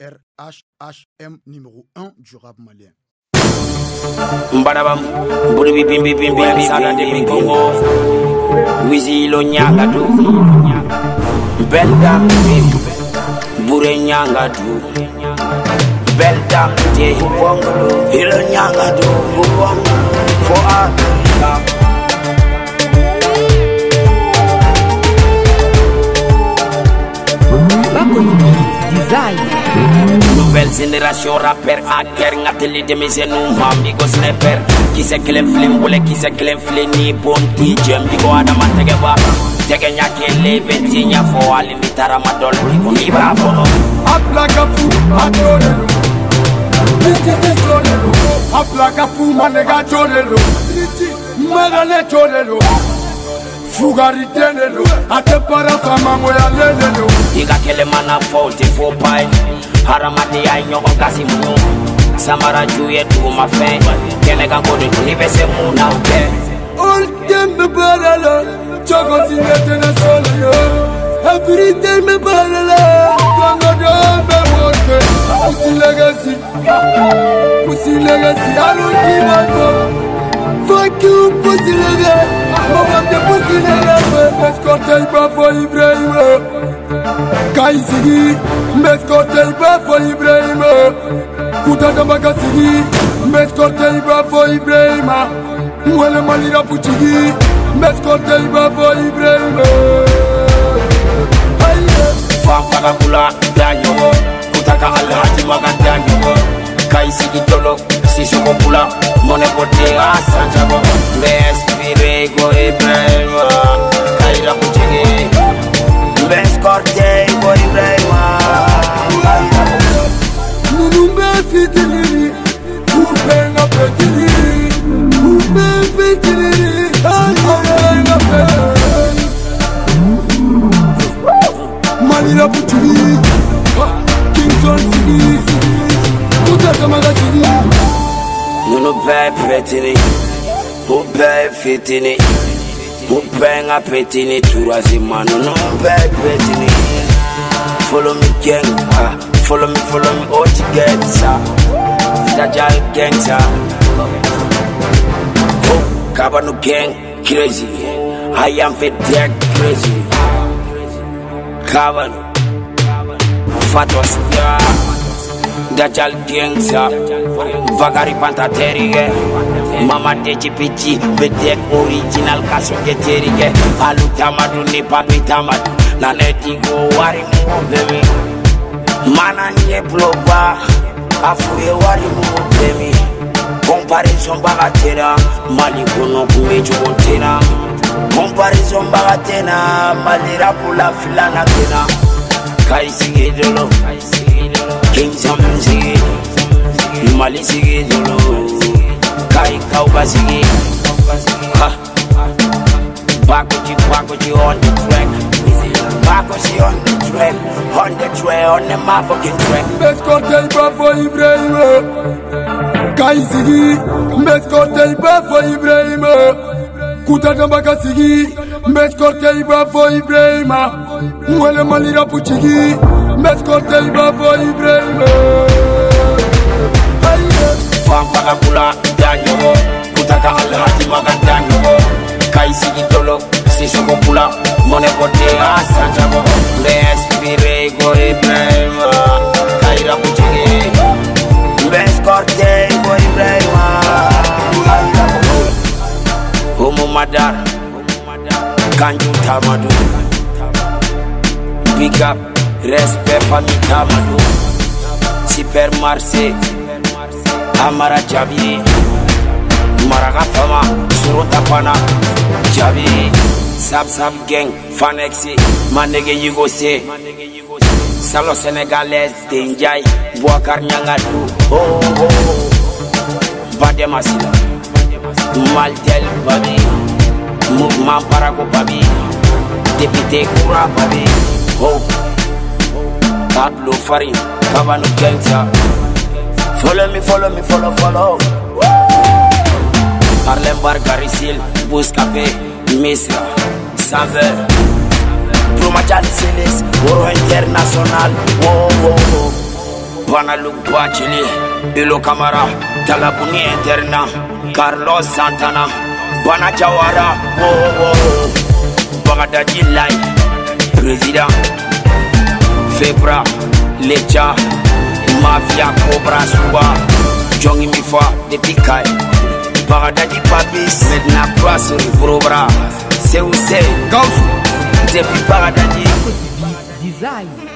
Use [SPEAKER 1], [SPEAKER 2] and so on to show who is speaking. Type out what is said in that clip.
[SPEAKER 1] RHHM numéro 1 du rap malien.
[SPEAKER 2] Mbarabam, Bouribi Bimbi Bimbi, Wizi Gadou, Bim, Génération rappeur hacker Nga télé denmisɛnninw ma Migo se Kisɛ kelen filen wele kisɛ kelen filen Ni bon DJ Migo adama tɛgɛba Tɛgɛ ɲa kelen bɛ ti ɲɛfɔ Hali ni taara ma dɔ la Migo n'i b'a kɔnɔ
[SPEAKER 3] A bila ka fu a jo de do Bititi jo de do A bila ka fu ma nɛgɛ jo de do Magale jo de do fugari den de don a tɛ baara faamamoyalen de don
[SPEAKER 2] i ka kɛlɛ mana fɔ te tɛ fɔ ba ye hadamadenya ye ɲɔgɔn kasi muɲu samara ju ye dugumafɛn kɛnɛ kan ko de dun i bɛ se mun na o tɛ
[SPEAKER 3] Olten mi parala, çok sinirden soruyor. Hepiriten mi parala, kanada ben morte. Pussy legacy, pussy legacy, I don't give a fuck. Fuck you, pussy legacy. Iba for Ibrahima. Kai sigi. Mescorte iba for Ibrahima. Kuta dambaka sigi. Mescorte iba for Ibrahima. Mwele malira puchigi. Mescorte iba for Ibrahima.
[SPEAKER 2] Kula da kutaka alhaji maga da ɲɔgɔn kayi sigi tolo sisoko kula mɔnɛ ko den a n bɛ ibrahima ninnu bɛɛ petini u bɛɛ fitini u bɛɛ ŋa petini turazima ninnu bɛɛ petini follow me gang follow me follow me oh, all together dajal gang sa. Oh kabanu gang crazy. I am fit dead crazy. Kabanu. Fatos yeah. Gajal Gangsa Vagari Pantaterige Mama Deji Pichi Vedek Original Kaso Geterige Alu Tamadu Nipa Mitamad Naneti Go Wari Mubemi Mana Nye Bloba Afuye Wari Mubemi Comparison Bagatera Mali Kono Kumeju Kontena Comparison Bagatena Malira Pula Filana Tena Kaisi Hedolo Kaisi Linza mziki Mali sigi dulu Kai kau basigi Ha. Bakuchi bakuchi on the track. Bakuchi on the track. On the track on the motherfucking track.
[SPEAKER 3] Mescortei bafo Ibrahima Kai sigi Mescortei bafo Ibrahima kutata mbaka sigi meskortei bafo Ibrahima mwele malira puchigi Bez kote iba fo Ibrahima
[SPEAKER 2] Fanfara kula danyogo Kutaka alhaji maga danyogo Kaisi gitolo sisoko kula Mone kote asanjago Bez pire ah, go Ibrahima e Kaira kuchige Bez kote go Ibrahima Humu madar. Kanju tamadu Big up. Respect famille tamadu super marché amara jabi maraka fama surota fana jabi sab sab gang fanexi manege yigose salo sénégalaise denjay boakar ñangadu oh, oh. bademasila maltel babi mouvement parago babi député koura babi oh. Pablo Farin, Kabano Gangsta Follow me, follow me, follow, follow. Harlem Bar, Garisil, Buscape, Misra, Sanver, Promachal Silis, Oro International, wow, wow, wow. Fana Lubachili, Ilo Kamara, Talabuni Interna, Carlos Santana, Bana Jawara, oh, oh, oh. Bagadaji Lai, Président, Vebra, Leja, Mafia, Cobra, Suba, Jongi Mifa, Depikai, Baradadi Papis, Medna Kwasuri, Brobra, Seusei,
[SPEAKER 3] Gausu,
[SPEAKER 2] Depi Baradadi.
[SPEAKER 4] Design.